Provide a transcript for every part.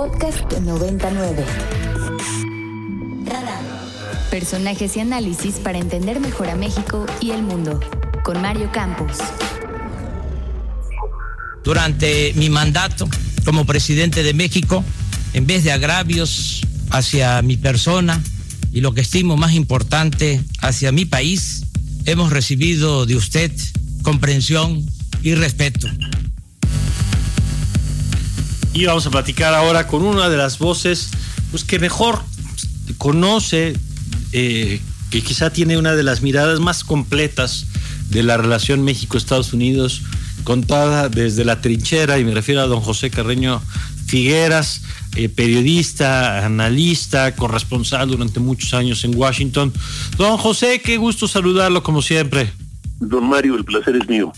Podcast 99. Personajes y análisis para entender mejor a México y el mundo. Con Mario Campos. Durante mi mandato como presidente de México, en vez de agravios hacia mi persona y lo que estimo más importante, hacia mi país, hemos recibido de usted comprensión y respeto. Y vamos a platicar ahora con una de las voces pues, que mejor conoce, eh, que quizá tiene una de las miradas más completas de la relación México-Estados Unidos, contada desde la trinchera, y me refiero a don José Carreño Figueras, eh, periodista, analista, corresponsal durante muchos años en Washington. Don José, qué gusto saludarlo como siempre. Don Mario, el placer es mío.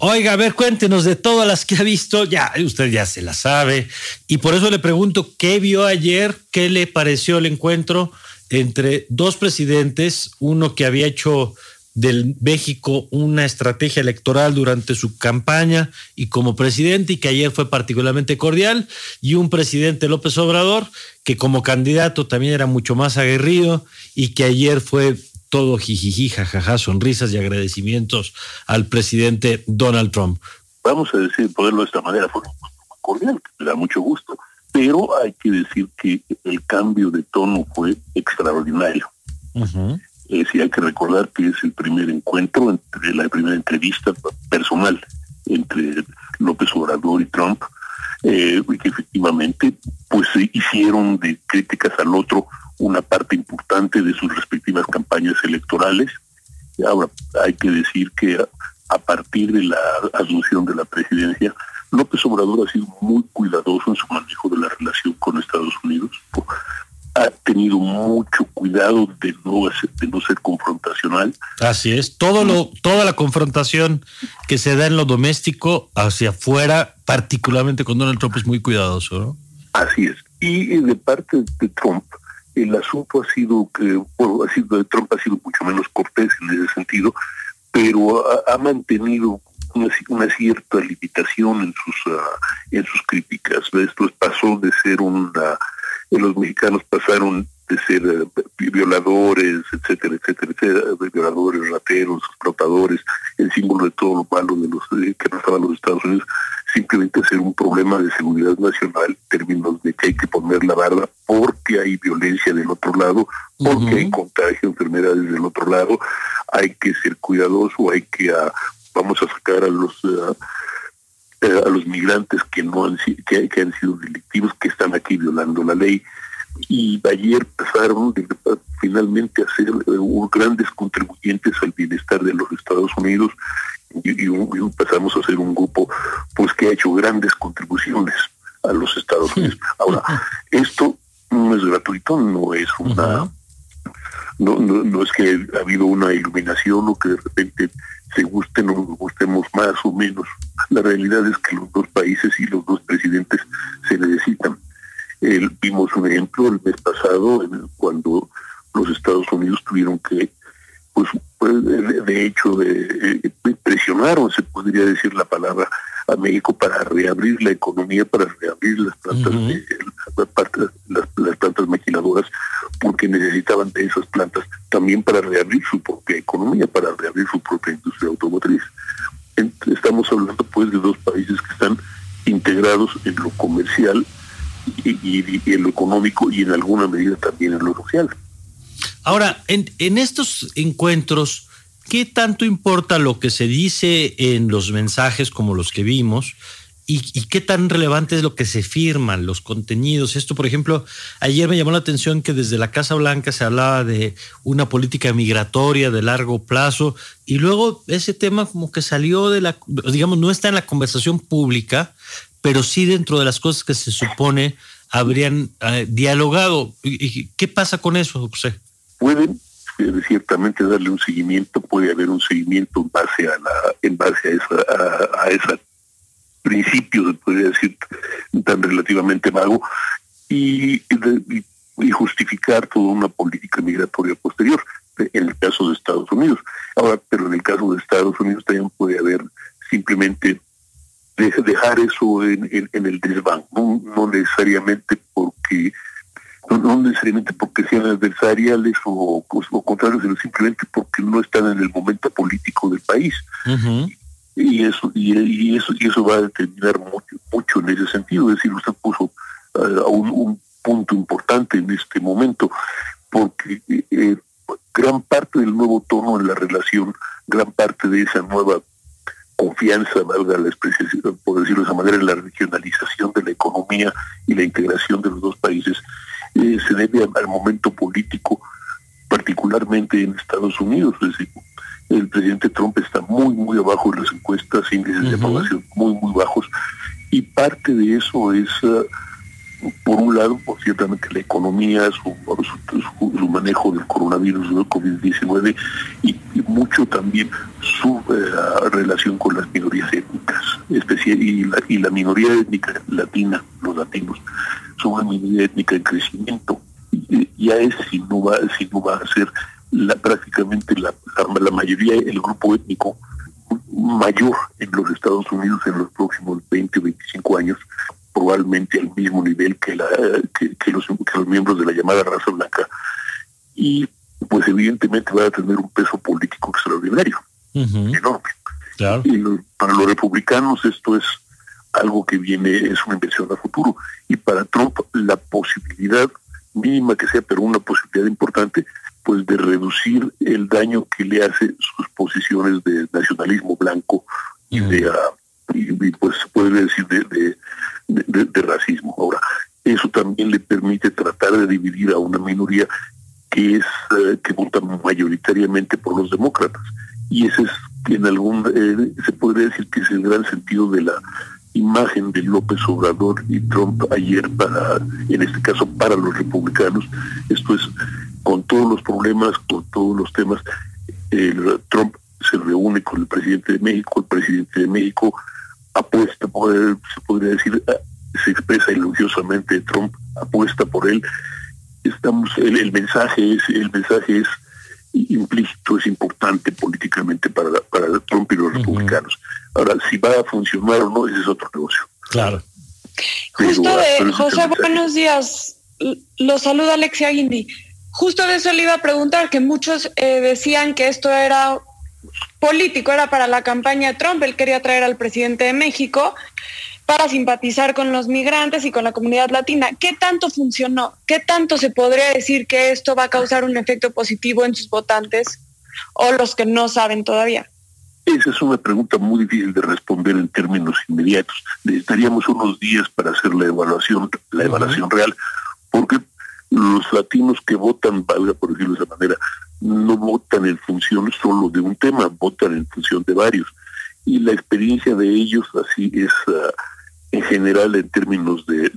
Oiga, a ver, cuéntenos de todas las que ha visto. Ya, usted ya se la sabe. Y por eso le pregunto, ¿qué vio ayer? ¿Qué le pareció el encuentro entre dos presidentes? Uno que había hecho del México una estrategia electoral durante su campaña y como presidente y que ayer fue particularmente cordial y un presidente López Obrador que como candidato también era mucho más aguerrido y que ayer fue todo jijiji, jajaja, sonrisas y agradecimientos al presidente Donald Trump. Vamos a decir, ponerlo de esta manera, fue cordial, le da mucho gusto, pero hay que decir que el cambio de tono fue extraordinario. Eh, sí, hay que recordar que es el primer encuentro, entre la primera entrevista personal entre López Obrador y Trump, eh, y que efectivamente pues se hicieron de críticas al otro una parte importante de sus respectivas campañas electorales. Ahora, hay que decir que a, partir de la asunción de la presidencia, López Obrador ha sido muy cuidadoso en su manejo de la relación con Estados Unidos. Ha tenido mucho cuidado de no, de no ser confrontacional. Así es. Todo lo, toda la confrontación que se da en lo doméstico hacia afuera, particularmente con Donald Trump, es muy cuidadoso, ¿no? Así es. Y de parte de Trump, el asunto ha sido que, bueno, ha sido, Trump ha sido mucho menos cortés en ese sentido, pero ha, mantenido una, cierta limitación en sus uh, en sus críticas. Esto pasó de ser una, los mexicanos pasaron de ser uh, violadores, etcétera, etcétera, etcétera, violadores, rateros, explotadores, el símbolo de todo lo malo de los eh, que pasaban los Estados Unidos, simplemente ser un problema de seguridad nacional en términos de que hay que poner la barra porque hay violencia del otro lado, porque hay contagio, enfermedades del otro lado, hay que ser cuidadoso, hay que ah, vamos a sacar a los ah, eh, a los migrantes que no han que, que han sido delictivos que están aquí violando la ley. Y ayer pasaron de, finalmente a ser uh, grandes contribuyentes al bienestar de los Estados Unidos y, empezamos a ser un grupo pues que ha hecho grandes contribuciones a los Estados Unidos. Ahora, esto no es gratuito, no es una no, no, es que ha habido una iluminación o que de repente se gusten o nos gustemos más o menos. La realidad es que los dos países y los dos presidentes se necesitan. vimos un ejemplo el mes pasado cuando los Estados Unidos tuvieron que pues, pues de, hecho de, eh, presionaron, se podría decir la palabra, a México para reabrir la economía, para reabrir las plantas, las, plantas maquiladoras, porque necesitaban de esas plantas también para reabrir su propia economía, para reabrir su propia industria automotriz. Estamos hablando pues de dos países que están integrados en lo comercial y en lo económico y en alguna medida también en lo social. Ahora, en, estos encuentros, ¿qué tanto importa lo que se dice en los mensajes como los que vimos? Y, qué tan relevante es lo que se firman, los contenidos. Esto, por ejemplo, ayer me llamó la atención que desde la Casa Blanca se hablaba de una política migratoria de largo plazo y luego ese tema como que salió de la, digamos, no está en la conversación pública, pero sí dentro de las cosas que se supone habrían eh, dialogado. ¿Qué pasa con eso, José? Pueden ciertamente darle un seguimiento, puede haber un seguimiento en base a la, en base a esa, a, ese principio, podría decir, tan relativamente vago, y, y, justificar toda una política migratoria posterior, en el caso de Estados Unidos. Ahora, pero en el caso de Estados Unidos también puede haber simplemente dejar eso en, el desván, no, necesariamente porque no, necesariamente porque sean adversariales o, o, contrarios, sino simplemente porque no están en el momento político del país. y, eso, y, eso y eso va a determinar mucho, mucho en ese sentido. Es decir, usted puso uh, un, un, punto importante en este momento, porque eh, gran parte del nuevo tono en la relación, gran parte de esa nueva confianza, valga la expresión, por decirlo de esa manera, en la regionalización de la economía y la integración de los dos países, eh, se debe al, momento político, particularmente en Estados Unidos. Es decir, el presidente Trump está muy, muy abajo en las encuestas, índices de aprobación muy, muy bajos, y parte de eso es... Uh, por un lado, por ciertamente la economía, su, manejo del coronavirus, del COVID-19 y, mucho también su eh, relación con las minorías étnicas, y, la, minoría étnica latina, los latinos, son una minoría étnica en crecimiento. Ya es si no va, si no va a ser prácticamente la mayoría, el grupo étnico mayor en los Estados Unidos en los próximos 20 o 25 años probablemente al mismo nivel que, la, que, los, miembros de la llamada raza blanca y pues evidentemente va a tener un peso político extraordinario, enorme. Y para los republicanos esto es algo que viene, es una inversión a futuro. Y para Trump la posibilidad mínima que sea, pero una posibilidad importante, pues de reducir el daño que le hace sus posiciones de nacionalismo blanco y de, y, pues se puede decir de, de, racismo. Ahora, eso también le permite tratar de dividir a una minoría que es eh, que vota mayoritariamente por los demócratas y ese es en algún eh, se podría decir que es el gran sentido de la imagen de López Obrador y Trump ayer para en este caso para los republicanos esto es con todos los problemas con todos los temas Trump se reúne con el presidente de México el presidente de México apuesta, por él, se podría decir, eh, se expresa elogiosamente Trump, apuesta por él. Estamos, el, mensaje es, el mensaje es implícito, es importante políticamente para, para Trump y los republicanos. Ahora, si va a funcionar o no, ese es otro negocio. Claro. Justo de, José, buenos días. Lo saluda Alexia Guindi. Justo de eso le iba a preguntar, que muchos eh, decían que esto era político, era para la campaña de Trump, él quería traer al presidente de México para simpatizar con los migrantes y con la comunidad latina. ¿Qué tanto funcionó? ¿Qué tanto se podría decir que esto va a causar un efecto positivo en sus votantes o los que no saben todavía? Esa es una pregunta muy difícil de responder en términos inmediatos. Necesitaríamos unos días para hacer la evaluación, la evaluación real, porque los latinos que votan, valga por decirlo de esa manera, no votan en función solo de un tema, votan en función de varios. Y la experiencia de ellos así es, ah, en general, en términos de,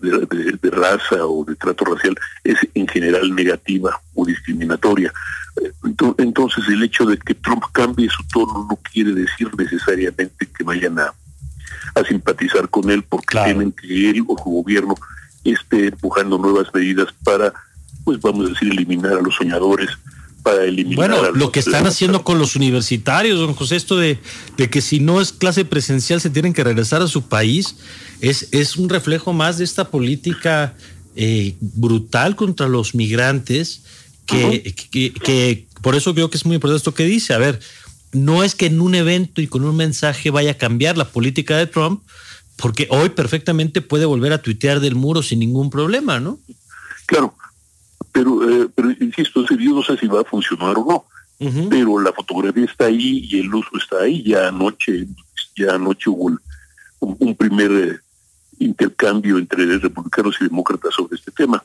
raza o de trato racial, es en general negativa o discriminatoria. Entonces, el hecho de que Trump cambie su tono no quiere decir necesariamente que vayan a, a simpatizar con él porque tienen que él o su gobierno esté empujando nuevas medidas para, pues vamos a decir, eliminar a los soñadores, para eliminar. Bueno, lo que están haciendo con los universitarios, don José, esto de, de, que si no es clase presencial se tienen que regresar a su país, es, es un reflejo más de esta política eh, brutal contra los migrantes, que, que, que, por eso creo que es muy importante esto que dice. A ver, no es que en un evento y con un mensaje vaya a cambiar la política de Trump, porque hoy perfectamente puede volver a tuitear del muro sin ningún problema, ¿no? Claro, pero, eh, pero insisto, yo no sé si va a funcionar o no. Pero la fotografía está ahí y el uso está ahí. Ya anoche, ya anoche hubo un, primer eh, intercambio entre republicanos y demócratas sobre este tema.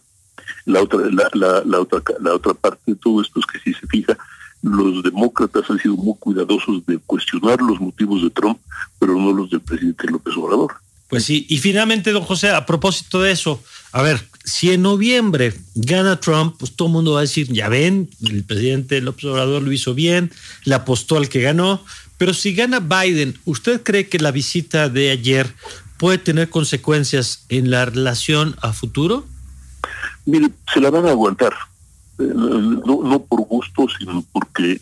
La otra, la, la, la, otra, la otra parte de todo esto es que si se fija, los demócratas han sido muy cuidadosos de cuestionar los motivos de Trump, pero no los del presidente López Obrador. Pues sí, y finalmente, don José, a propósito de eso, a ver, si en noviembre gana Trump, pues todo el mundo va a decir, ya ven, el presidente López Obrador lo hizo bien, le apostó al que ganó, pero si gana Biden, ¿usted cree que la visita de ayer puede tener consecuencias en la relación a futuro? Mire, se la van a aguantar, eh, no, no por gusto, sino porque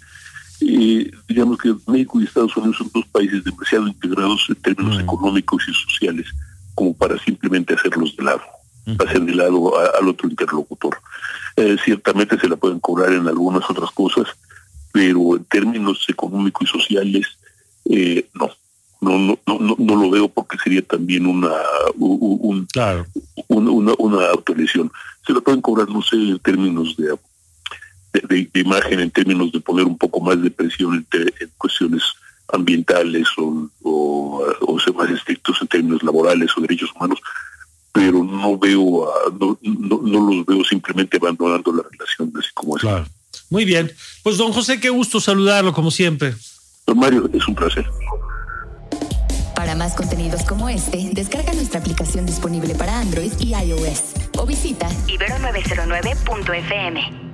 Eh, digamos que México y Estados Unidos son dos países demasiado integrados en términos económicos y sociales como para simplemente hacerlos de lado, lado al otro interlocutor. Eh, ciertamente se la pueden cobrar en algunas otras cosas, pero en términos económicos y sociales, eh, no. No, no, no, no lo veo porque sería también una un, claro. una, una, autolesión. Se la pueden cobrar, no sé, en términos de, de, imagen, en términos de poner un poco más de presión en, cuestiones ambientales o, o, ser más estrictos en términos laborales o derechos humanos, pero no veo, no, no, los veo simplemente abandonando la relación así como es. Claro. Muy bien. Pues don José, qué gusto saludarlo como siempre. Don Mario, es un placer. Para más contenidos como este, descarga nuestra aplicación disponible para Android y iOS o visita ibero909.fm.